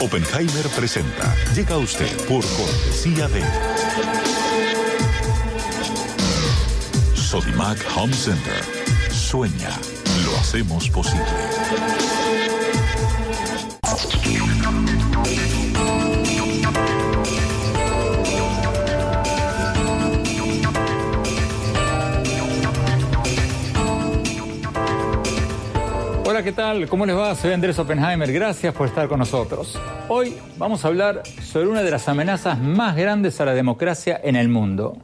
Oppenheimer presenta. Llega usted por cortesía de Sodimac Home Center. Sueña, lo hacemos posible. Tal? ¿Cómo les va? Soy Andrés Oppenheimer. Gracias por estar con nosotros. Hoy vamos a hablar sobre una de las amenazas más grandes a la democracia en el mundo,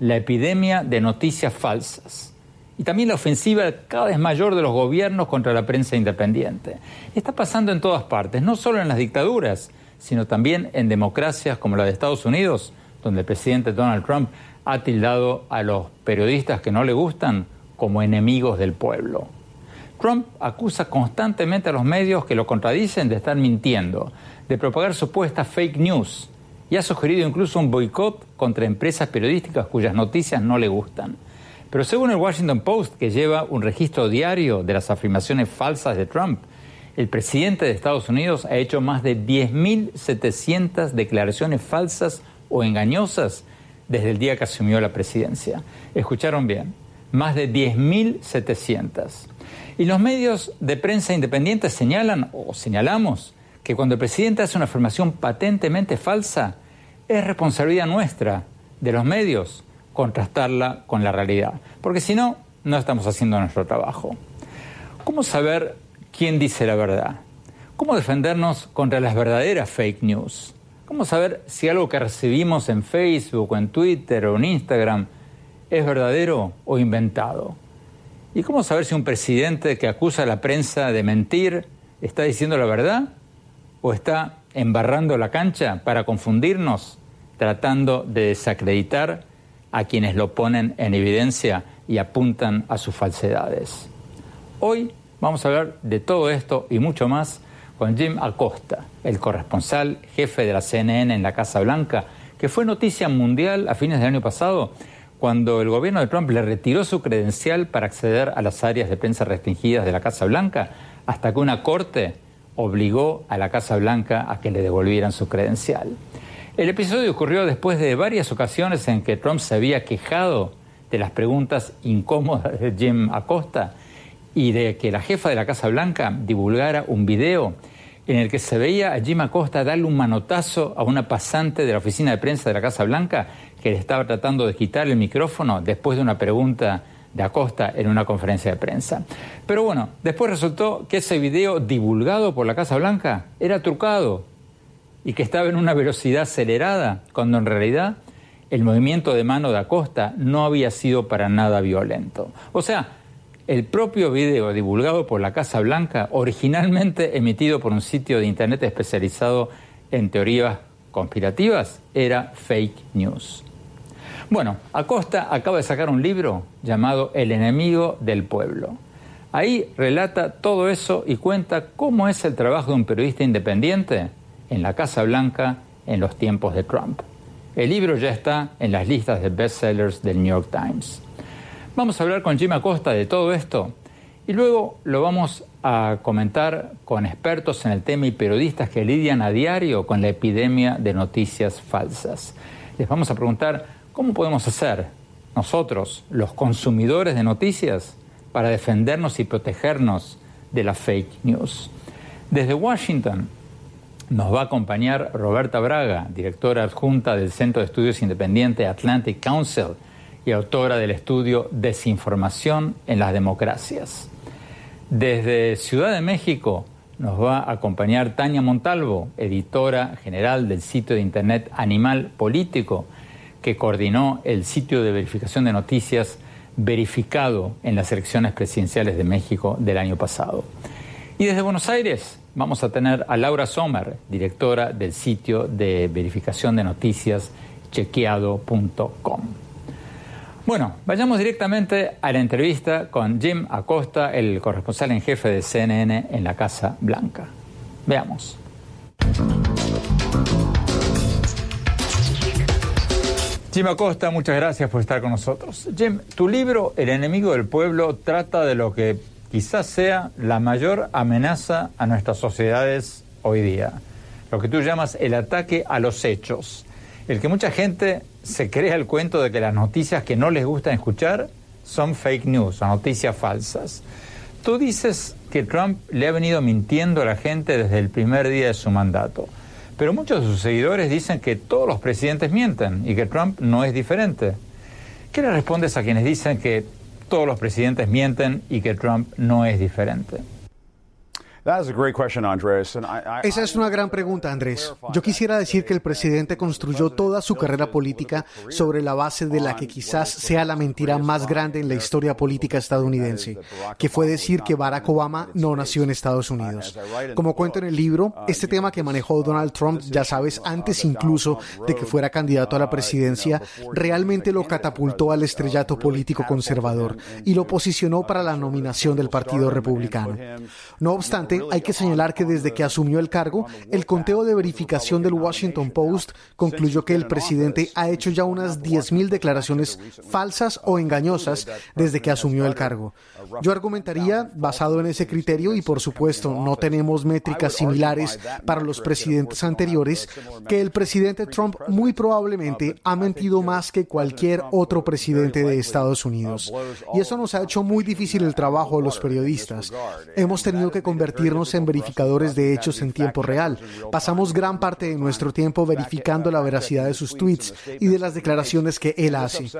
la epidemia de noticias falsas. Y también la ofensiva cada vez mayor de los gobiernos contra la prensa independiente. Está pasando en todas partes, no solo en las dictaduras, sino también en democracias como la de Estados Unidos, donde el presidente Donald Trump ha tildado a los periodistas que no le gustan como enemigos del pueblo. Trump acusa constantemente a los medios que lo contradicen de estar mintiendo, de propagar supuestas fake news y ha sugerido incluso un boicot contra empresas periodísticas cuyas noticias no le gustan. Pero según el Washington Post, que lleva un registro diario de las afirmaciones falsas de Trump, el presidente de Estados Unidos ha hecho más de 10.700 declaraciones falsas o engañosas desde el día que asumió la presidencia. Escucharon bien, más de 10.700. Y los medios de prensa independientes señalan o señalamos que cuando el presidente hace una afirmación patentemente falsa, es responsabilidad nuestra, de los medios, contrastarla con la realidad. Porque si no, no estamos haciendo nuestro trabajo. ¿Cómo saber quién dice la verdad? ¿Cómo defendernos contra las verdaderas fake news? ¿Cómo saber si algo que recibimos en Facebook o en Twitter o en Instagram es verdadero o inventado? ¿Y cómo saber si un presidente que acusa a la prensa de mentir está diciendo la verdad o está embarrando la cancha para confundirnos, tratando de desacreditar a quienes lo ponen en evidencia y apuntan a sus falsedades? Hoy vamos a hablar de todo esto y mucho más con Jim Acosta, el corresponsal jefe de la CNN en la Casa Blanca, que fue noticia mundial a fines del año pasado cuando el gobierno de Trump le retiró su credencial para acceder a las áreas de prensa restringidas de la Casa Blanca, hasta que una corte obligó a la Casa Blanca a que le devolvieran su credencial. El episodio ocurrió después de varias ocasiones en que Trump se había quejado de las preguntas incómodas de Jim Acosta y de que la jefa de la Casa Blanca divulgara un video en el que se veía a Jim Acosta darle un manotazo a una pasante de la oficina de prensa de la Casa Blanca que le estaba tratando de quitar el micrófono después de una pregunta de Acosta en una conferencia de prensa. Pero bueno, después resultó que ese video divulgado por la Casa Blanca era trucado y que estaba en una velocidad acelerada, cuando en realidad el movimiento de mano de Acosta no había sido para nada violento. O sea, el propio video divulgado por la Casa Blanca, originalmente emitido por un sitio de Internet especializado en teorías conspirativas, era fake news. Bueno, Acosta acaba de sacar un libro llamado El enemigo del pueblo. Ahí relata todo eso y cuenta cómo es el trabajo de un periodista independiente en la Casa Blanca en los tiempos de Trump. El libro ya está en las listas de bestsellers del New York Times. Vamos a hablar con Jim Acosta de todo esto y luego lo vamos a comentar con expertos en el tema y periodistas que lidian a diario con la epidemia de noticias falsas. Les vamos a preguntar cómo podemos hacer nosotros, los consumidores de noticias, para defendernos y protegernos de la fake news. Desde Washington nos va a acompañar Roberta Braga, directora adjunta del Centro de Estudios Independiente Atlantic Council y autora del estudio Desinformación en las Democracias. Desde Ciudad de México nos va a acompañar Tania Montalvo, editora general del sitio de internet Animal Político, que coordinó el sitio de verificación de noticias verificado en las elecciones presidenciales de México del año pasado. Y desde Buenos Aires vamos a tener a Laura Sommer, directora del sitio de verificación de noticias chequeado.com. Bueno, vayamos directamente a la entrevista con Jim Acosta, el corresponsal en jefe de CNN en la Casa Blanca. Veamos. Jim Acosta, muchas gracias por estar con nosotros. Jim, tu libro El enemigo del pueblo trata de lo que quizás sea la mayor amenaza a nuestras sociedades hoy día, lo que tú llamas el ataque a los hechos, el que mucha gente se crea el cuento de que las noticias que no les gustan escuchar son fake news, son noticias falsas. Tú dices que Trump le ha venido mintiendo a la gente desde el primer día de su mandato. Pero muchos de sus seguidores dicen que todos los presidentes mienten y que Trump no es diferente. ¿Qué le respondes a quienes dicen que todos los presidentes mienten y que Trump no es diferente? Esa es una gran pregunta, Andrés. Yo quisiera decir que el presidente construyó toda su carrera política sobre la base de la que quizás sea la mentira más grande en la historia política estadounidense, que fue decir que Barack Obama no nació en Estados Unidos. Como cuento en el libro, este tema que manejó Donald Trump, ya sabes, antes incluso de que fuera candidato a la presidencia, realmente lo catapultó al estrellato político conservador y lo posicionó para la nominación del Partido Republicano. No obstante, hay que señalar que desde que asumió el cargo, el conteo de verificación del Washington Post concluyó que el presidente ha hecho ya unas 10.000 declaraciones falsas o engañosas desde que asumió el cargo. Yo argumentaría, basado en ese criterio, y por supuesto no tenemos métricas similares para los presidentes anteriores, que el presidente Trump muy probablemente ha mentido más que cualquier otro presidente de Estados Unidos. Y eso nos ha hecho muy difícil el trabajo a los periodistas. Hemos tenido que convertir en verificadores de hechos en tiempo real. Pasamos gran parte de nuestro tiempo verificando la veracidad de sus tweets y de las declaraciones que él hace.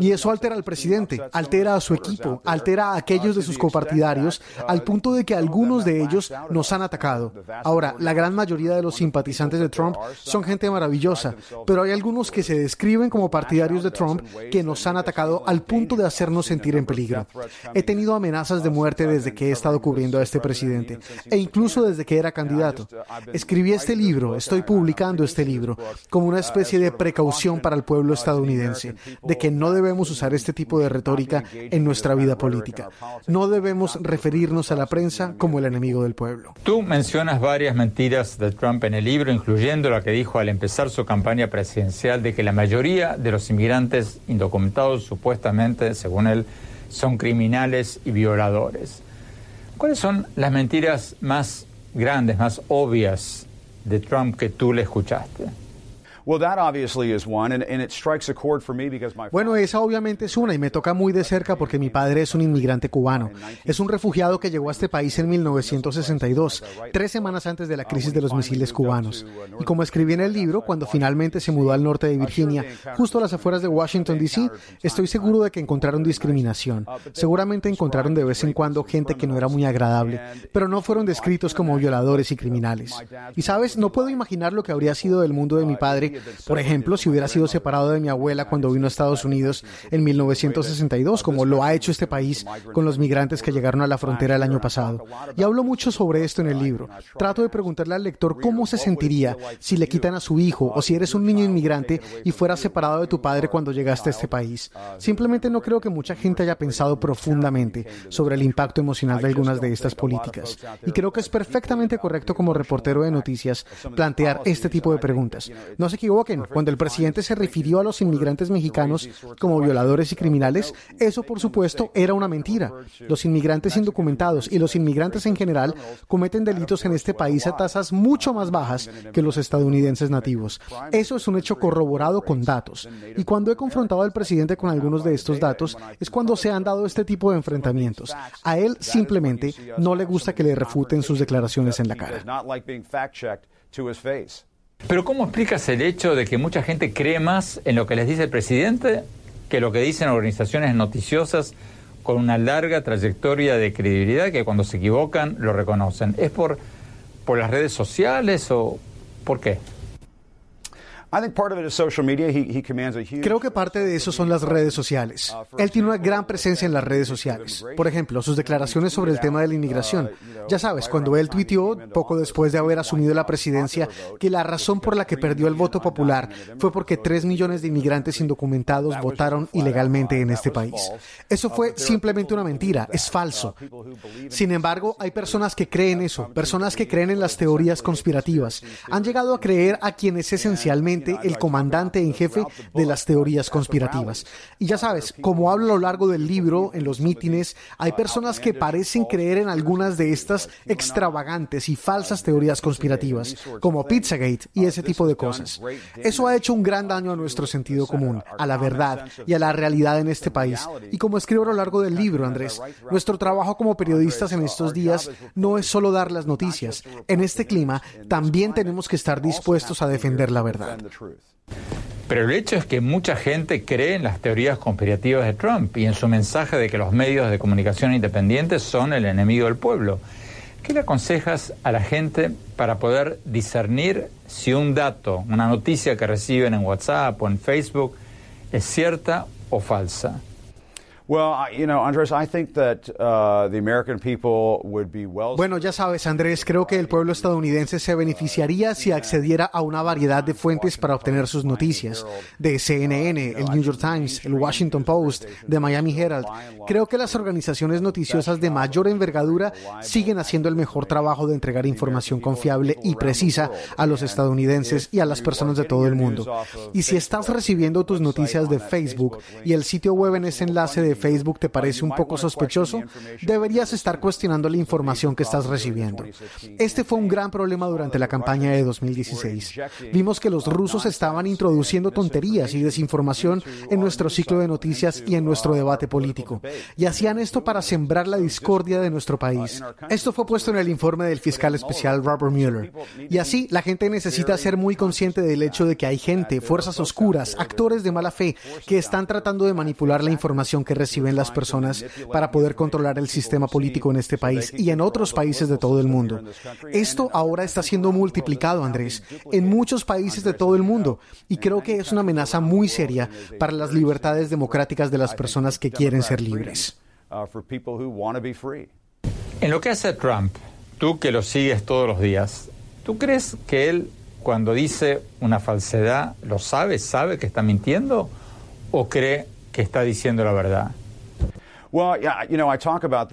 Y eso altera al presidente, altera a su equipo, altera a aquellos de sus copartidarios, al punto de que algunos de ellos nos han atacado. Ahora, la gran mayoría de los simpatizantes de Trump son gente maravillosa, pero hay algunos que se describen como partidarios de Trump que nos han atacado al punto de hacernos sentir en peligro. He tenido amenazas de muerte desde que he estado cubriendo a este presidente e incluso desde que era candidato. Escribí este libro, estoy publicando este libro, como una especie de precaución para el pueblo estadounidense, de que no debemos usar este tipo de retórica en nuestra vida política. No debemos referirnos a la prensa como el enemigo del pueblo. Tú mencionas varias mentiras de Trump en el libro, incluyendo la que dijo al empezar su campaña presidencial de que la mayoría de los inmigrantes indocumentados supuestamente, según él, son criminales y violadores. ¿Cuáles son las mentiras más grandes, más obvias de Trump que tú le escuchaste? Bueno, esa obviamente es una y me toca muy de cerca porque mi padre es un inmigrante cubano. Es un refugiado que llegó a este país en 1962, tres semanas antes de la crisis de los misiles cubanos. Y como escribí en el libro, cuando finalmente se mudó al norte de Virginia, justo a las afueras de Washington, D.C., estoy seguro de que encontraron discriminación. Seguramente encontraron de vez en cuando gente que no era muy agradable, pero no fueron descritos como violadores y criminales. Y sabes, no puedo imaginar lo que habría sido del mundo de mi padre por ejemplo, si hubiera sido separado de mi abuela cuando vino a Estados Unidos en 1962, como lo ha hecho este país con los migrantes que llegaron a la frontera el año pasado. Y hablo mucho sobre esto en el libro. Trato de preguntarle al lector cómo se sentiría si le quitan a su hijo o si eres un niño inmigrante y fueras separado de tu padre cuando llegaste a este país. Simplemente no creo que mucha gente haya pensado profundamente sobre el impacto emocional de algunas de estas políticas. Y creo que es perfectamente correcto como reportero de noticias plantear este tipo de preguntas. No sé qué equivoquen, cuando el presidente se refirió a los inmigrantes mexicanos como violadores y criminales, eso por supuesto era una mentira. Los inmigrantes indocumentados y los inmigrantes en general cometen delitos en este país a tasas mucho más bajas que los estadounidenses nativos. Eso es un hecho corroborado con datos. Y cuando he confrontado al presidente con algunos de estos datos, es cuando se han dado este tipo de enfrentamientos. A él simplemente no le gusta que le refuten sus declaraciones en la cara. Pero ¿cómo explicas el hecho de que mucha gente cree más en lo que les dice el presidente que lo que dicen organizaciones noticiosas con una larga trayectoria de credibilidad que cuando se equivocan lo reconocen? ¿Es por, por las redes sociales o por qué? Creo que parte de eso son las redes sociales. Uh, Él tiene una gran presencia en las redes sociales. Por ejemplo, sus declaraciones sobre el tema de la inmigración. Uh, ya sabes, cuando él tuiteó, poco después de haber asumido la presidencia, que la razón por la que perdió el voto popular fue porque tres millones de inmigrantes indocumentados votaron ilegalmente en este país. Eso uh, fue simplemente una mentira, es falso. Sin embargo, hay personas que creen eso, personas que creen en las teorías conspirativas. Han llegado a creer a quienes esencialmente el comandante en jefe de las teorías conspirativas. Y ya sabes, como hablo a lo largo del libro, en los mítines, hay personas que parecen creer en algunas de estas extravagantes y falsas teorías conspirativas, como Pizzagate y ese tipo de cosas. Eso ha hecho un gran daño a nuestro sentido común, a la verdad y a la realidad en este país. Y como escribo a lo largo del libro, Andrés, nuestro trabajo como periodistas en estos días no es solo dar las noticias. En este clima también tenemos que estar dispuestos a defender la verdad. Pero el hecho es que mucha gente cree en las teorías conspirativas de Trump y en su mensaje de que los medios de comunicación independientes son el enemigo del pueblo. ¿Qué le aconsejas a la gente para poder discernir si un dato, una noticia que reciben en WhatsApp o en Facebook es cierta o falsa? Bueno, ya sabes, Andrés, creo que el pueblo estadounidense se beneficiaría si accediera a una variedad de fuentes para obtener sus noticias, de CNN, el New York Times, el Washington Post, de Miami Herald. Creo que las organizaciones noticiosas de mayor envergadura siguen haciendo el mejor trabajo de entregar información confiable y precisa a los estadounidenses y a las personas de todo el mundo. Y si estás recibiendo tus noticias de Facebook y el sitio web en ese enlace de Facebook te parece un poco sospechoso, deberías estar cuestionando la información que estás recibiendo. Este fue un gran problema durante la campaña de 2016. Vimos que los rusos estaban introduciendo tonterías y desinformación en nuestro ciclo de noticias y en nuestro debate político. Y hacían esto para sembrar la discordia de nuestro país. Esto fue puesto en el informe del fiscal especial Robert Mueller. Y así la gente necesita ser muy consciente del hecho de que hay gente, fuerzas oscuras, actores de mala fe, que están tratando de manipular la información que reciben reciben las personas para poder controlar el sistema político en este país y en otros países de todo el mundo. Esto ahora está siendo multiplicado, Andrés, en muchos países de todo el mundo y creo que es una amenaza muy seria para las libertades democráticas de las personas que quieren ser libres. En lo que hace Trump, tú que lo sigues todos los días, ¿tú crees que él cuando dice una falsedad lo sabe, sabe que está mintiendo o cree que está diciendo la verdad.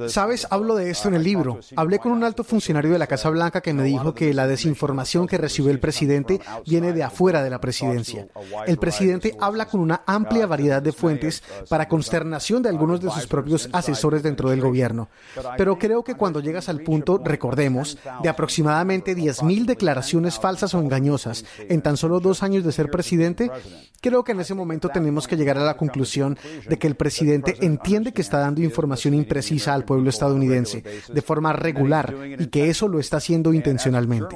Sabes, hablo de esto en el libro. Hablé con un alto funcionario de la Casa Blanca que me dijo que la desinformación que recibe el presidente viene de afuera de la presidencia. El presidente habla con una amplia variedad de fuentes para consternación de algunos de sus propios asesores dentro del gobierno. Pero creo que cuando llegas al punto, recordemos, de aproximadamente 10.000 declaraciones falsas o engañosas en tan solo dos años de ser presidente, creo que en ese momento tenemos que llegar a la conclusión de que el presidente entiende que está dando información imprecisa al pueblo estadounidense de forma regular y que eso lo está haciendo intencionalmente.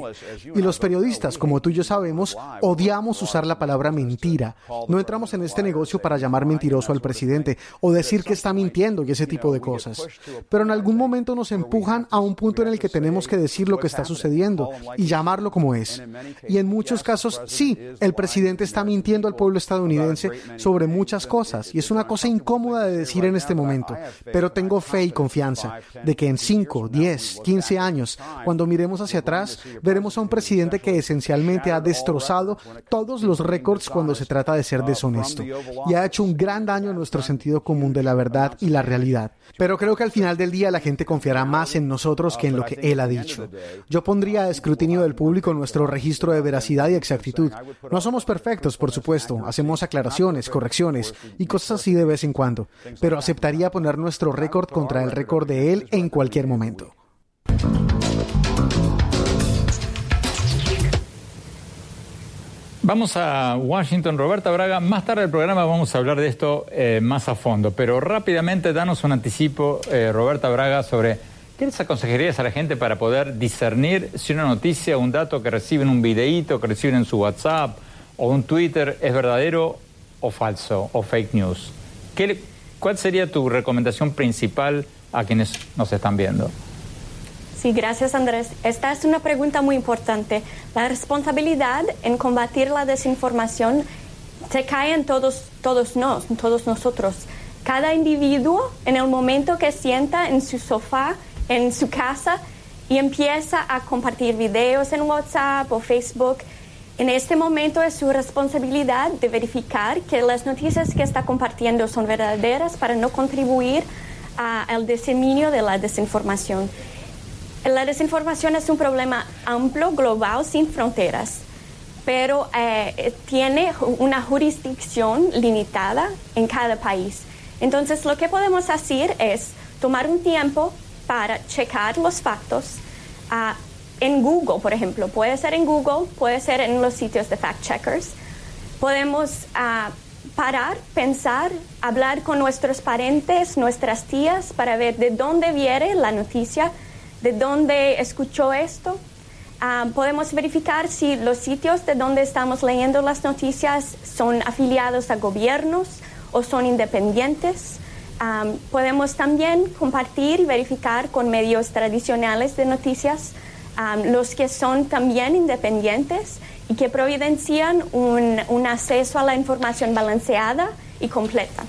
Y los periodistas, como tú y yo sabemos, odiamos usar la palabra mentira. No entramos en este negocio para llamar mentiroso al presidente o decir que está mintiendo y ese tipo de cosas. Pero en algún momento nos empujan a un punto en el que tenemos que decir lo que está sucediendo y llamarlo como es. Y en muchos casos, sí, el presidente está mintiendo al pueblo estadounidense sobre muchas cosas y es una cosa incómoda de decir en este momento. Pero tengo fe y confianza de que en 5, 10, 15 años, cuando miremos hacia atrás, veremos a un presidente que esencialmente ha destrozado todos los récords cuando se trata de ser deshonesto y ha hecho un gran daño a nuestro sentido común de la verdad y la realidad. Pero creo que al final del día la gente confiará más en nosotros que en lo que él ha dicho. Yo pondría a escrutinio del público nuestro registro de veracidad y exactitud. No somos perfectos, por supuesto, hacemos aclaraciones, correcciones y cosas así de vez en cuando, pero aceptaría poner nuestro récord contra el récord de él en cualquier momento. Vamos a Washington, Roberta Braga. Más tarde del programa vamos a hablar de esto eh, más a fondo, pero rápidamente danos un anticipo, eh, Roberta Braga, sobre qué les aconsejarías a la gente para poder discernir si una noticia un dato que reciben un videíto, que reciben en su WhatsApp o un Twitter es verdadero o falso o fake news. ¿Qué, ¿Cuál sería tu recomendación principal a quienes nos están viendo? Sí, gracias Andrés. Esta es una pregunta muy importante. La responsabilidad en combatir la desinformación se cae en todos, todos nos, todos nosotros. Cada individuo en el momento que sienta en su sofá, en su casa y empieza a compartir videos en WhatsApp o Facebook, en este momento es su responsabilidad de verificar que las noticias que está compartiendo son verdaderas para no contribuir al diseminio de la desinformación. La desinformación es un problema amplio, global, sin fronteras, pero eh, tiene una jurisdicción limitada en cada país. Entonces, lo que podemos hacer es tomar un tiempo para checar los factos ah, en Google, por ejemplo. Puede ser en Google, puede ser en los sitios de fact checkers. Podemos ah, parar, pensar, hablar con nuestros parientes, nuestras tías, para ver de dónde viene la noticia de dónde escuchó esto. Ah, podemos verificar si los sitios de donde estamos leyendo las noticias son afiliados a gobiernos o son independientes. Ah, podemos también compartir y verificar con medios tradicionales de noticias los que son también independientes y que providencian un acceso a la información balanceada y completa.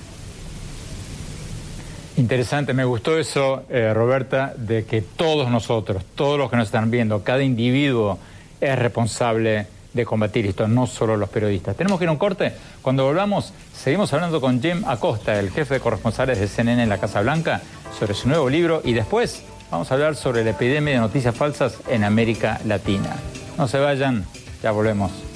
Interesante, me gustó eso, eh, Roberta, de que todos nosotros, todos los que nos están viendo, cada individuo es responsable de combatir esto, no solo los periodistas. Tenemos que ir a un corte. Cuando volvamos, seguimos hablando con Jim Acosta, el jefe de corresponsales de CNN en la Casa Blanca, sobre su nuevo libro y después vamos a hablar sobre la epidemia de noticias falsas en América Latina. No se vayan, ya volvemos.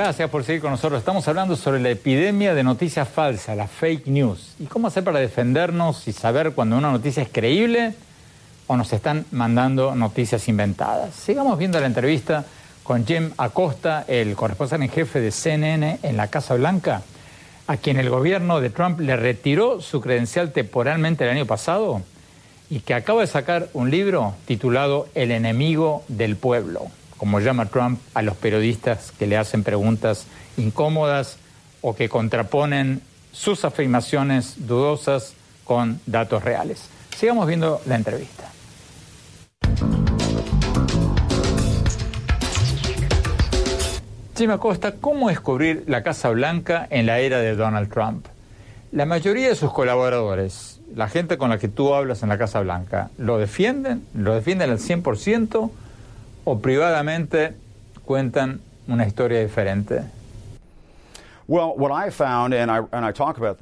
Gracias por seguir con nosotros. Estamos hablando sobre la epidemia de noticias falsas, la fake news. Y cómo hacer para defendernos y saber cuando una noticia es creíble o nos están mandando noticias inventadas. Sigamos viendo la entrevista con Jim Acosta, el corresponsal en jefe de CNN en la Casa Blanca, a quien el gobierno de Trump le retiró su credencial temporalmente el año pasado y que acaba de sacar un libro titulado El enemigo del pueblo como llama Trump, a los periodistas que le hacen preguntas incómodas o que contraponen sus afirmaciones dudosas con datos reales. Sigamos viendo la entrevista. Jim Acosta, ¿cómo descubrir la Casa Blanca en la era de Donald Trump? La mayoría de sus colaboradores, la gente con la que tú hablas en la Casa Blanca, ¿lo defienden? ¿Lo defienden al 100%? O privadamente cuentan una historia diferente?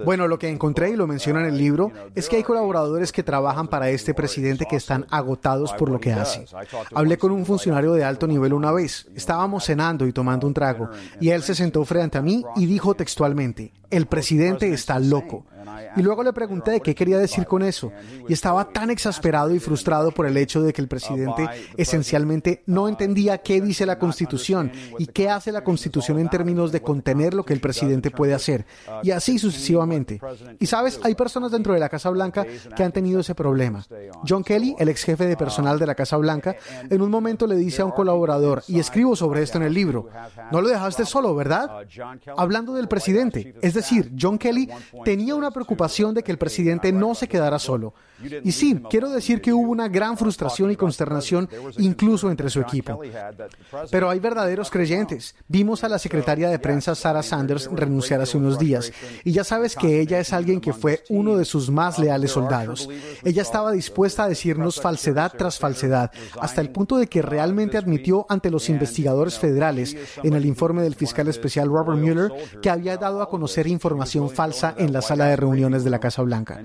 Bueno, lo que encontré y lo menciono en el libro es que hay colaboradores que trabajan para este presidente que están agotados por lo que hace. Hablé con un funcionario de alto nivel una vez. Estábamos cenando y tomando un trago y él se sentó frente a mí y dijo textualmente, el presidente está loco. Y luego le pregunté qué quería decir con eso. Y estaba tan exasperado y frustrado por el hecho de que el presidente esencialmente no entendía qué dice la Constitución y qué hace la Constitución en términos de contener lo que el presidente puede hacer. Y así sucesivamente. Y sabes, hay personas dentro de la Casa Blanca que han tenido ese problema. John Kelly, el ex jefe de personal de la Casa Blanca, en un momento le dice a un colaborador, y escribo sobre esto en el libro, no lo dejaste solo, ¿verdad? Hablando del presidente, es decir, John Kelly tenía una preocupación de que el presidente no se quedara solo. Y sí, quiero decir que hubo una gran frustración y consternación incluso entre su equipo. Pero hay verdaderos creyentes. Vimos a la secretaria de prensa Sarah Sanders renunciar hace unos días y ya sabes que ella es alguien que fue uno de sus más leales soldados. Ella estaba dispuesta a decirnos falsedad tras falsedad, hasta el punto de que realmente admitió ante los investigadores federales en el informe del fiscal especial Robert Mueller que había dado a conocer información falsa en la sala de reuniones de la Casa Blanca.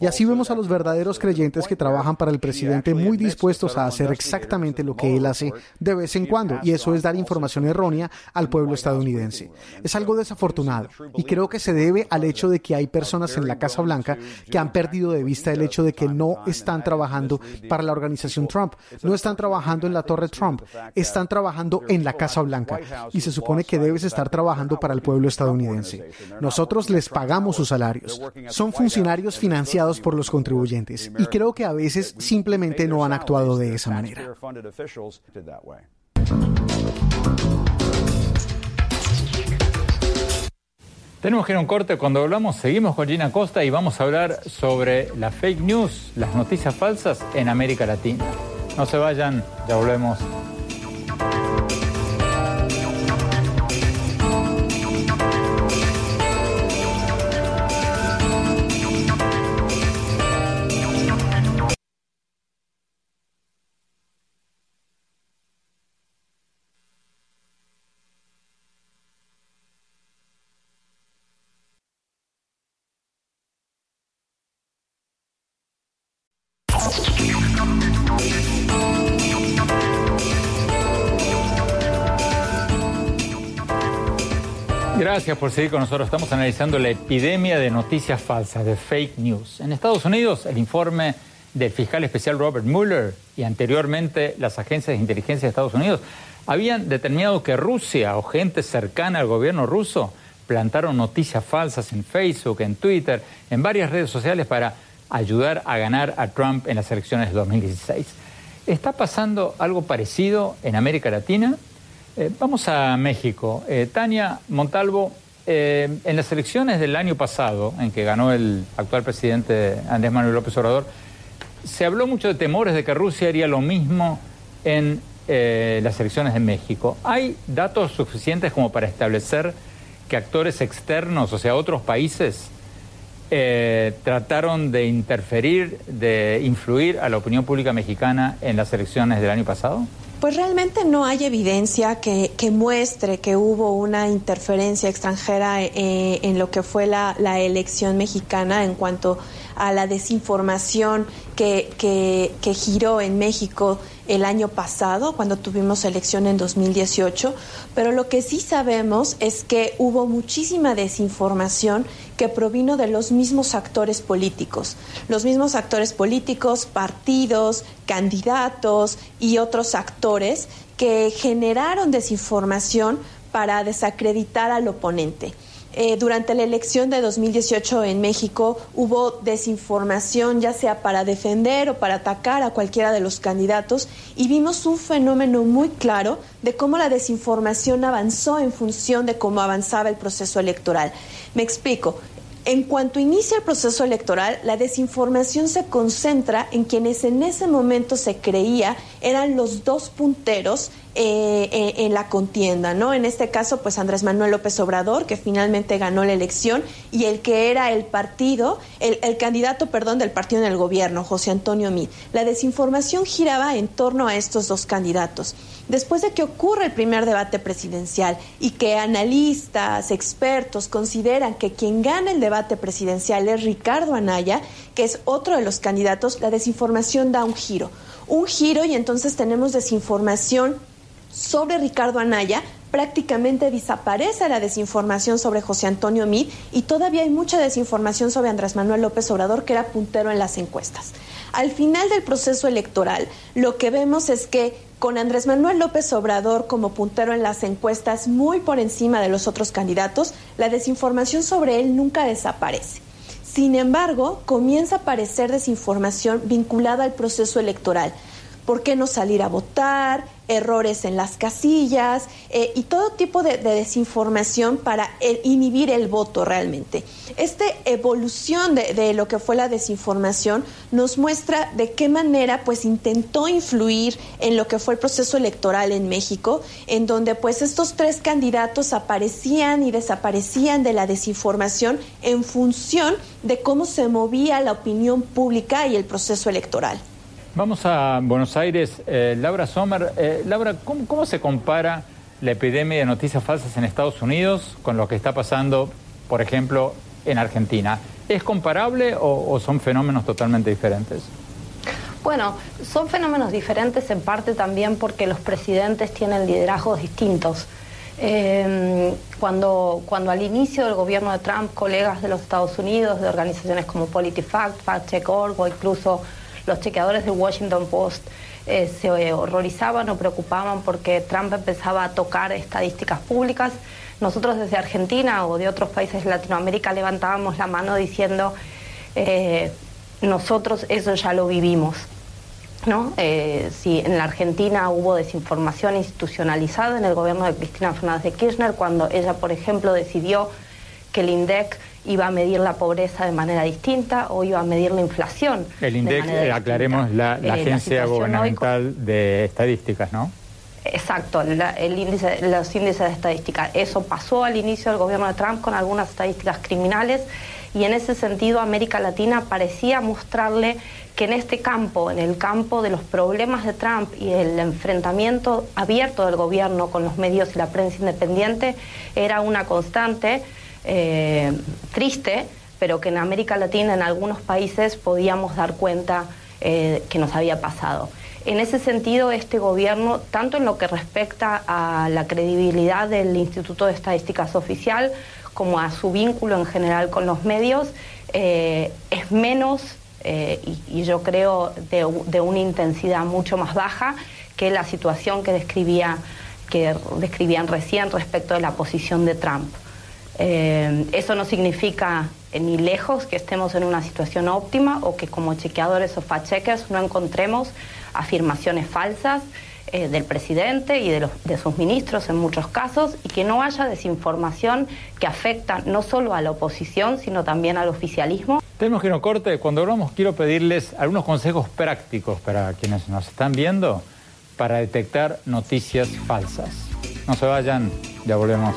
Y así vemos a los verdaderos creyentes que trabajan para el presidente muy dispuestos a hacer exactamente lo que él hace de vez en cuando, y eso es dar información errónea al pueblo estadounidense. Es algo desafortunado y creo que se debe al hecho de que hay personas en la Casa Blanca que han perdido de vista el hecho de que no están trabajando para la organización Trump, no están trabajando en la Torre Trump, están trabajando en la Casa Blanca y se supone que debes estar trabajando para el pueblo estadounidense. Nosotros les pagamos sus salarios. Son funcionarios financiados por los contribuyentes y creo que a veces simplemente no han actuado de esa manera. Tenemos que ir a un corte. Cuando hablamos, seguimos con Gina Costa y vamos a hablar sobre la fake news, las noticias falsas en América Latina. No se vayan, ya volvemos. Gracias por seguir con nosotros. Estamos analizando la epidemia de noticias falsas, de fake news. En Estados Unidos, el informe del fiscal especial Robert Mueller y anteriormente las agencias de inteligencia de Estados Unidos habían determinado que Rusia o gente cercana al gobierno ruso plantaron noticias falsas en Facebook, en Twitter, en varias redes sociales para ayudar a ganar a Trump en las elecciones de 2016. ¿Está pasando algo parecido en América Latina? Eh, vamos a México. Eh, Tania Montalvo, eh, en las elecciones del año pasado, en que ganó el actual presidente Andrés Manuel López Obrador, se habló mucho de temores de que Rusia haría lo mismo en las elecciones de México. ¿Hay datos suficientes como para establecer que actores externos, o sea, otros países, trataron de interferir, de influir a la opinión pública mexicana en las elecciones del año pasado? Pues realmente no hay evidencia que, muestre que hubo una interferencia extranjera eh, en lo que fue la, la, elección mexicana en cuanto a la desinformación que, que, giró en México el año pasado, cuando tuvimos elección en 2018, pero lo que sí sabemos es que hubo muchísima desinformación que provino de los mismos actores políticos, los mismos actores políticos, partidos, candidatos y otros actores que generaron desinformación para desacreditar al oponente. Eh, durante la elección de 2018 en México hubo desinformación, ya sea para defender o para atacar a cualquiera de los candidatos, y vimos un fenómeno muy claro de cómo la desinformación avanzó en función de cómo avanzaba el proceso electoral. Me explico. En cuanto inicia el proceso electoral, la desinformación se concentra en quienes en ese momento se creía eran los dos punteros eh, eh, en la contienda, ¿no? En este caso, pues Andrés Manuel López Obrador, que finalmente ganó la elección, y el que era el partido, el, candidato, perdón, del partido en el gobierno, José Antonio Mid. La desinformación giraba en torno a estos dos candidatos después de que ocurre el primer debate presidencial y que analistas, expertos consideran que quien gana el debate presidencial es Ricardo Anaya, que es otro de los candidatos, la desinformación da un giro. Un giro y entonces tenemos desinformación sobre Ricardo Anaya, prácticamente desaparece la desinformación sobre José Antonio Meade y todavía hay mucha desinformación sobre Andrés Manuel López Obrador, que era puntero en las encuestas. Al final del proceso electoral, lo que vemos es que con Andrés Manuel López Obrador como puntero en las encuestas muy por encima de los otros candidatos, la desinformación sobre él nunca desaparece. Sin embargo, comienza a aparecer desinformación vinculada al proceso electoral por qué no salir a votar, errores en las casillas eh, y todo tipo de, desinformación para inhibir el voto realmente. Esta evolución de, lo que fue la desinformación nos muestra de qué manera pues intentó influir en lo que fue el proceso electoral en México, en donde pues estos tres candidatos aparecían y desaparecían de la desinformación en función de cómo se movía la opinión pública y el proceso electoral. Vamos a Buenos Aires. Eh, Laura Sommer, eh, Laura, ¿cómo, se compara la epidemia de noticias falsas en Estados Unidos con lo que está pasando, por ejemplo, en Argentina? ¿Es comparable o, son fenómenos totalmente diferentes? Bueno, son fenómenos diferentes en parte también porque los presidentes tienen liderazgos distintos. Eh, cuando, cuando al inicio del gobierno de Trump, colegas de los Estados Unidos, de organizaciones como PolitiFact, FactCheck.org o incluso los chequeadores del Washington Post eh, se horrorizaban o preocupaban porque Trump empezaba a tocar estadísticas públicas. Nosotros desde Argentina o de otros países de Latinoamérica levantábamos la mano diciendo, eh, nosotros eso ya lo vivimos. ¿no? Eh, si en la Argentina hubo desinformación institucionalizada en el gobierno de Cristina Fernández de Kirchner, cuando ella, por ejemplo, decidió que el INDEC iba a medir la pobreza de manera distinta o iba a medir la inflación. El INDEC, eh, aclaremos, la, la eh, Agencia Gubernamental de Estadísticas, ¿no? Exacto, el índice, los índices de estadística. Eso pasó al inicio del gobierno de Trump con algunas estadísticas criminales y en ese sentido América Latina parecía mostrarle que en este campo, en el campo de los problemas de Trump y el enfrentamiento abierto del gobierno con los medios y la prensa independiente, era una constante eh, triste, pero que en América Latina, en algunos países, podíamos dar cuenta eh, que nos había pasado. En ese sentido, este gobierno, tanto en lo que respecta a la credibilidad del Instituto de Estadísticas Oficial, como a su vínculo en general con los medios, eh, es menos, y, yo creo, de, de, una intensidad mucho más baja que la situación que, describía, que describían recién respecto de la posición de Trump. Eh, eso no significa ni lejos que estemos en una situación óptima o que como chequeadores o fact-checkers no encontremos afirmaciones falsas eh, del presidente y de, de sus ministros en muchos casos y que no haya desinformación que afecta no solo a la oposición sino también al oficialismo. Tenemos que no corte. Cuando hablamos quiero pedirles algunos consejos prácticos para quienes nos están viendo para detectar noticias falsas. No se vayan, ya volvemos.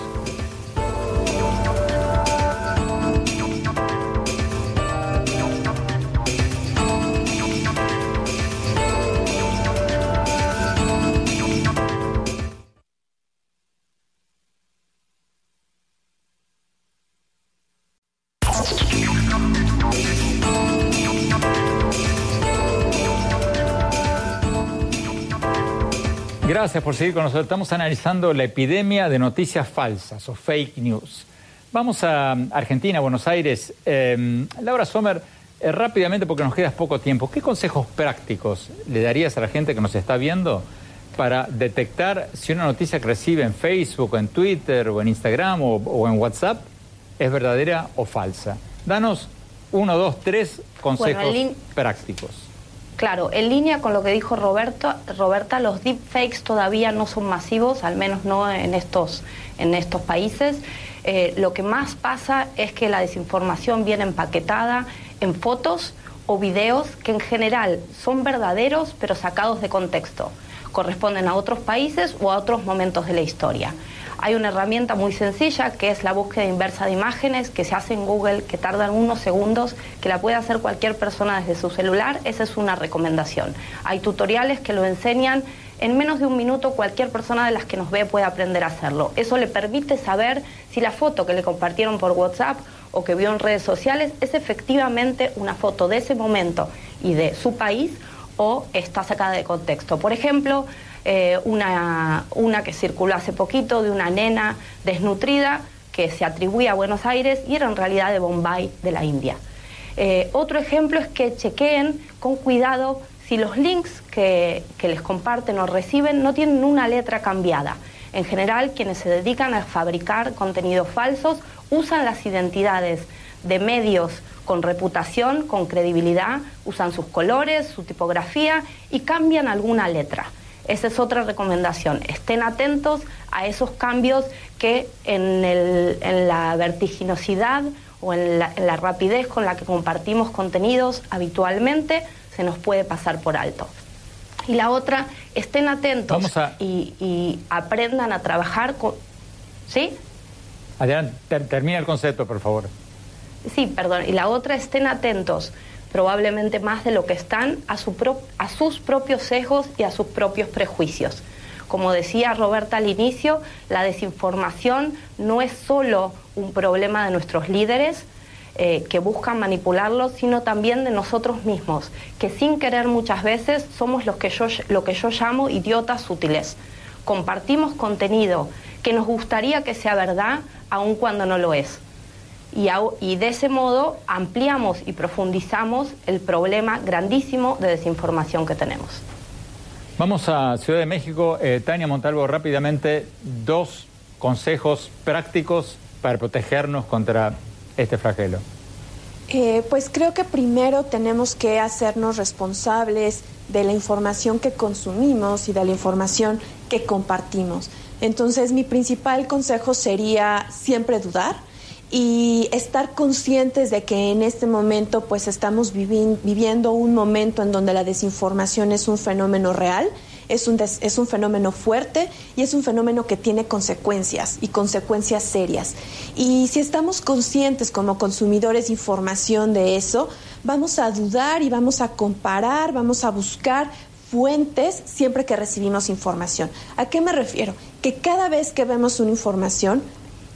Gracias por seguir con nosotros. Estamos analizando la epidemia de noticias falsas o fake news. Vamos a Argentina, Buenos Aires. Em, Laura Sommer, eh, rápidamente porque nos queda poco tiempo, ¿qué consejos prácticos le darías a la gente que nos está viendo para detectar si una noticia que recibe en Facebook, o en Twitter, o en Instagram, o, en WhatsApp es verdadera o falsa? Danos uno, dos, tres consejos prácticos. Claro, en línea con lo que dijo Roberto, Roberta, los deepfakes todavía no son masivos, al menos no en estos, en estos países. Eh, lo que más pasa es que la desinformación viene empaquetada en fotos o videos que en general son verdaderos pero sacados de contexto. Corresponden a otros países o a otros momentos de la historia. Hay una herramienta muy sencilla que es la búsqueda inversa de imágenes que se hace en Google, que tardan unos segundos, que la puede hacer cualquier persona desde su celular. Esa es una recomendación. Hay tutoriales que lo enseñan. En menos de un minuto cualquier persona de las que nos ve puede aprender a hacerlo. Eso le permite saber si la foto que le compartieron por WhatsApp o que vio en redes sociales es efectivamente una foto de ese momento y de su país o está sacada de contexto. Por ejemplo, eh, una, que circuló hace poquito de una nena desnutrida que se atribuía a Buenos Aires y era en realidad de Bombay, de la India. Eh, otro ejemplo es que chequeen con cuidado si los links que, que les comparten o reciben no tienen una letra cambiada. En general, quienes se dedican a fabricar contenidos falsos usan las identidades de medios con reputación, con credibilidad, usan sus colores, su tipografía y cambian alguna letra. Esa es otra recomendación. Estén atentos a esos cambios que en, la vertiginosidad o en la, rapidez con la que compartimos contenidos habitualmente se nos puede pasar por alto. Y la otra, estén atentos y, aprendan a trabajar con... ¿Sí? Adelante, termina el concepto, por favor. Sí, perdón. Y la otra, estén atentos probablemente más de lo que están a, sus propios sesgos y a sus propios prejuicios. Como decía Roberta al inicio, la desinformación no es solo un problema de nuestros líderes eh, que buscan manipularlos, sino también de nosotros mismos, que sin querer muchas veces somos los que yo, lo que yo llamo idiotas útiles. Compartimos contenido que nos gustaría que sea verdad, aun cuando no lo es y, de ese modo ampliamos y profundizamos el problema grandísimo de desinformación que tenemos. Vamos a Ciudad de México. Eh, Tania Montalvo, rápidamente, dos consejos prácticos para protegernos contra este flagelo. Eh, pues creo que primero tenemos que hacernos responsables de la información que consumimos y de la información que compartimos. Entonces mi principal consejo sería siempre dudar y estar conscientes de que en este momento pues estamos viviendo un momento en donde la desinformación es un fenómeno real, es un, es un fenómeno fuerte y es un fenómeno que tiene consecuencias y consecuencias serias. Y si estamos conscientes como consumidores de información de eso, vamos a dudar y vamos a comparar, vamos a buscar fuentes siempre que recibimos información. ¿A qué me refiero? Que cada vez que vemos una información,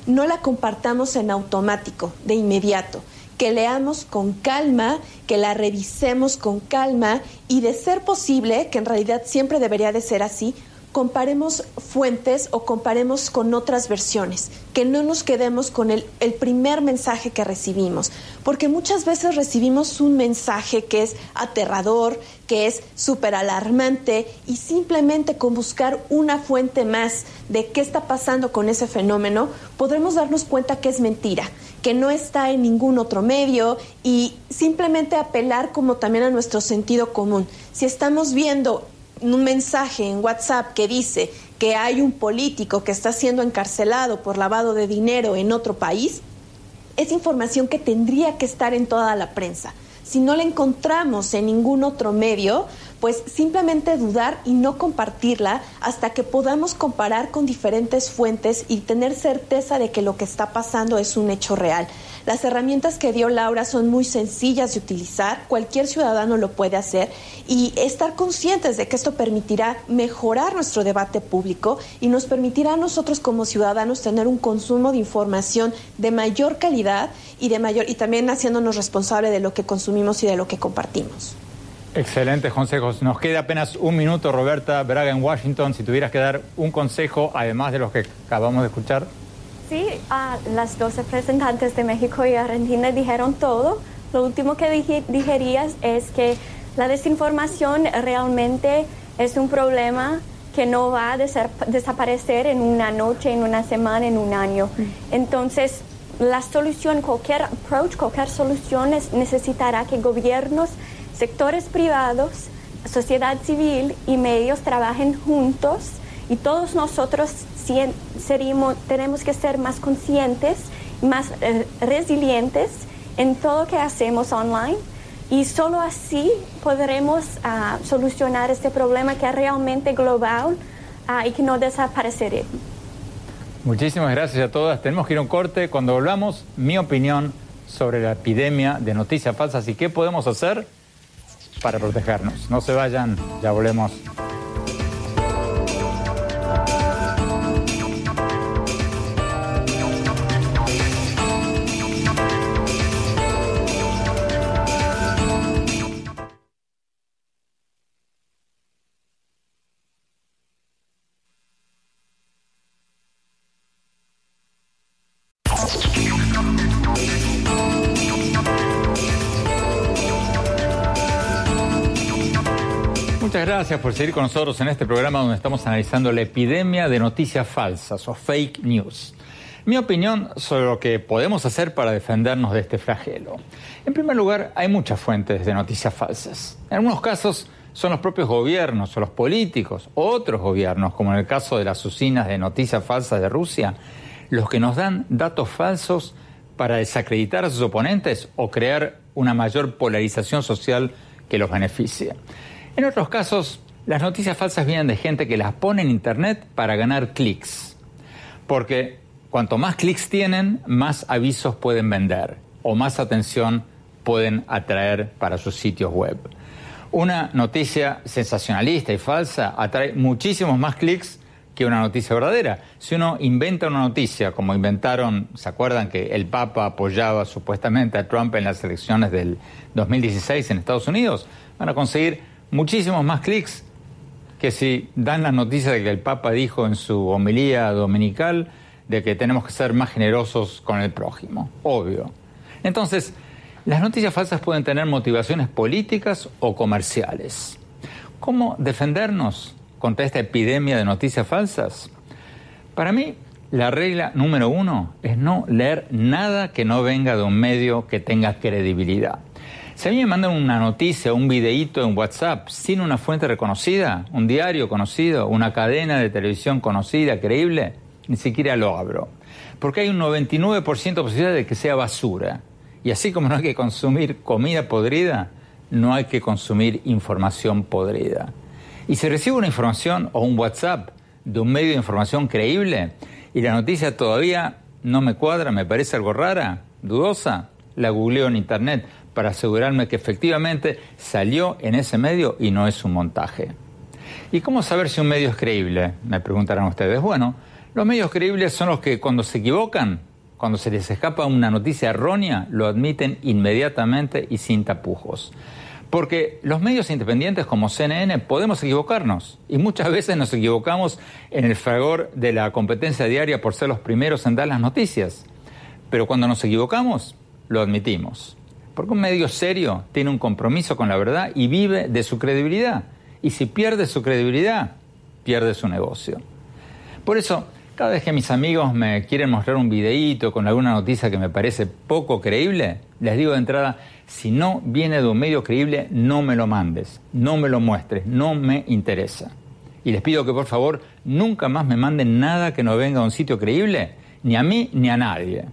no la compartamos en automático, de inmediato, que leamos con calma, que la revisemos con calma y de ser posible, que en realidad siempre debería de ser así, comparemos fuentes o comparemos con otras versiones, que no nos quedemos con el, primer mensaje que recibimos, porque muchas veces recibimos un mensaje que es aterrador, que es súper alarmante y simplemente con buscar una fuente más de qué está pasando con ese fenómeno, podremos darnos cuenta que es mentira, que no está en ningún otro medio y simplemente apelar como también a nuestro sentido común. Si estamos viendo un mensaje en WhatsApp que dice que hay un político que está siendo encarcelado por lavado de dinero en otro país, es información que tendría que estar en toda la prensa. Si no la encontramos en ningún otro medio, pues simplemente dudar y no compartirla hasta que podamos comparar con diferentes fuentes y tener certeza de que lo que está pasando es un hecho real. Las herramientas que dio Laura son muy sencillas de utilizar, cualquier ciudadano lo puede hacer y estar conscientes de que esto permitirá mejorar nuestro debate público y nos permitirá a nosotros como ciudadanos tener un consumo de información de mayor calidad y de mayor y también haciéndonos responsable de lo que consumimos y de lo que compartimos. Excelentes consejos. Nos queda apenas un minuto, Roberta Braga, en Washington. Si tuvieras que dar un consejo, además de los que acabamos de escuchar. Sí, las dos representantes de México y Argentina dijeron todo. Lo último que dije, dijerías es que la desinformación realmente es un problema que no va a desaparecer en una noche, en una semana, en un año. Mm. Entonces, la solución, cualquier approach, cualquier solución necesitará que gobiernos sectores privados, sociedad civil y medios trabajen juntos y todos nosotros seríamos, tenemos que ser más conscientes, más eh, resilientes en todo lo que hacemos online y solo así podremos ah, solucionar este problema que es realmente global ah, y que no desaparecerá. Muchísimas gracias a todas. Tenemos que ir a un corte. Cuando volvamos, mi opinión sobre la epidemia de noticias falsas y qué podemos hacer para protegernos. No se vayan, ya volvemos. Por seguir con nosotros en este programa donde estamos analizando la epidemia de noticias falsas o fake news. Mi opinión sobre lo que podemos hacer para defendernos de este flagelo. En primer lugar, hay muchas fuentes de noticias falsas. En algunos casos son los propios gobiernos o los políticos otros gobiernos, como en el caso de las usinas de noticias falsas de Rusia, los que nos dan datos falsos para desacreditar a sus oponentes o crear una mayor polarización social que los beneficie. En otros casos, las noticias falsas vienen de gente que las pone en Internet para ganar clics. Porque cuanto más clics tienen, más avisos pueden vender o más atención pueden atraer para sus sitios web. Una noticia sensacionalista y falsa atrae muchísimos más clics que una noticia verdadera. Si uno inventa una noticia, como inventaron, ¿se acuerdan que el Papa apoyaba supuestamente a Trump en las elecciones del 2016 en Estados Unidos? Van a conseguir muchísimos más clics que si dan la noticia de que el Papa dijo en su homilía dominical de que tenemos que ser más generosos con el prójimo, obvio. Entonces, las noticias falsas pueden tener motivaciones políticas o comerciales. ¿Cómo defendernos contra esta epidemia de noticias falsas? Para mí, la regla número uno es no leer nada que no venga de un medio que tenga credibilidad. Si a mí me mandan una noticia, un videíto en WhatsApp sin una fuente reconocida, un diario conocido, una cadena de televisión conocida, creíble, ni siquiera lo abro. Porque hay un 99% de posibilidad de que sea basura. Y así como no hay que consumir comida podrida, no hay que consumir información podrida. Y si recibo una información o un WhatsApp de un medio de información creíble y la noticia todavía no me cuadra, me parece algo rara, dudosa, la googleo en internet para asegurarme que efectivamente salió en ese medio y no es un montaje. ¿Y cómo saber si un medio es creíble? Me preguntarán ustedes. Bueno, los medios creíbles son los que cuando se equivocan, cuando se les escapa una noticia errónea, lo admiten inmediatamente y sin tapujos. Porque los medios independientes como CNN podemos equivocarnos y muchas veces nos equivocamos en el fragor de la competencia diaria por ser los primeros en dar las noticias. Pero cuando nos equivocamos, lo admitimos. Porque un medio serio tiene un compromiso con la verdad y vive de su credibilidad. Y si pierde su credibilidad, pierde su negocio. Por eso, cada vez que mis amigos me quieren mostrar un videíto con alguna noticia que me parece poco creíble, les digo de entrada, si no viene de un medio creíble, no me lo mandes, no me lo muestres, no me interesa. Y les pido que por favor nunca más me manden nada que no venga de un sitio creíble, ni a mí ni a nadie.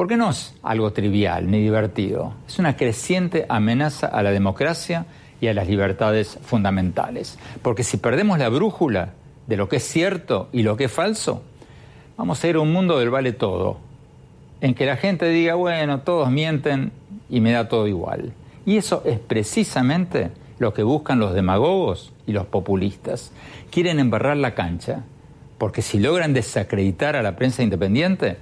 Porque no es algo trivial ni divertido, es una creciente amenaza a la democracia y a las libertades fundamentales. Porque si perdemos la brújula de lo que es cierto y lo que es falso, vamos a ir a un mundo del vale todo, en que la gente diga, bueno, todos mienten y me da todo igual. Y eso es precisamente lo que buscan los demagogos y los populistas. Quieren embarrar la cancha, porque si logran desacreditar a la prensa independiente,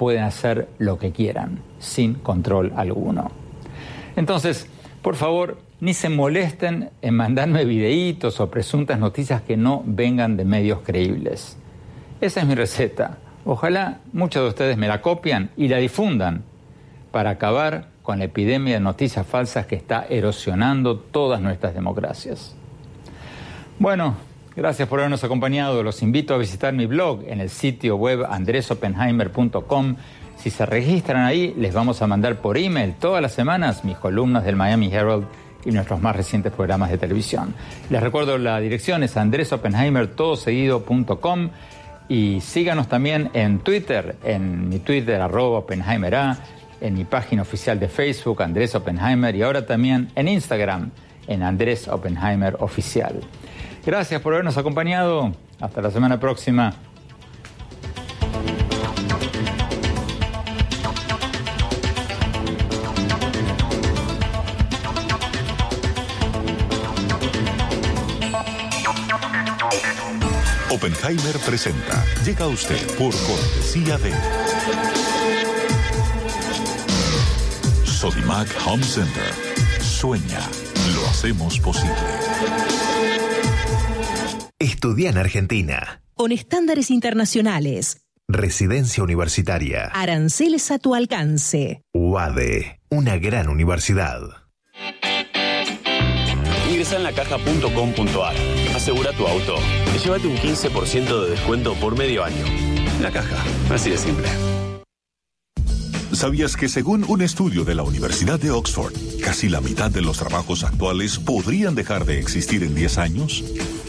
pueden hacer lo que quieran, sin control alguno. Entonces, por favor, ni se molesten en mandarme videitos o presuntas noticias que no vengan de medios creíbles. Esa es mi receta. Ojalá muchos de ustedes me la copian y la difundan para acabar con la epidemia de noticias falsas que está erosionando todas nuestras democracias. Bueno, Gracias por habernos acompañado. Los invito a visitar mi blog en el sitio web andresopenheimer.com. Si se registran ahí, les vamos a mandar por email todas las semanas mis columnas del Miami Herald y nuestros más recientes programas de televisión. Les recuerdo la dirección es andresopenheimer.com y síganos también en Twitter, en mi Twitter arroba Oppenheimer A, en mi página oficial de Facebook Andrés Oppenheimer y ahora también en Instagram en Andrés Oppenheimer Oficial. Gracias por habernos acompañado. Hasta la semana próxima. Oppenheimer presenta. Llega a usted por cortesía de Sodimac Home Center. Sueña, lo hacemos posible. Estudia en Argentina. Con estándares internacionales. Residencia universitaria. Aranceles a tu alcance. UADE, una gran universidad Ingresa en lacaja.com.ar, asegura tu auto y llévate un 15% de descuento por medio año. La caja, así de simple. ¿Sabías que según un estudio de la Universidad de Oxford, casi la mitad de los trabajos actuales podrían dejar de existir en 10 años?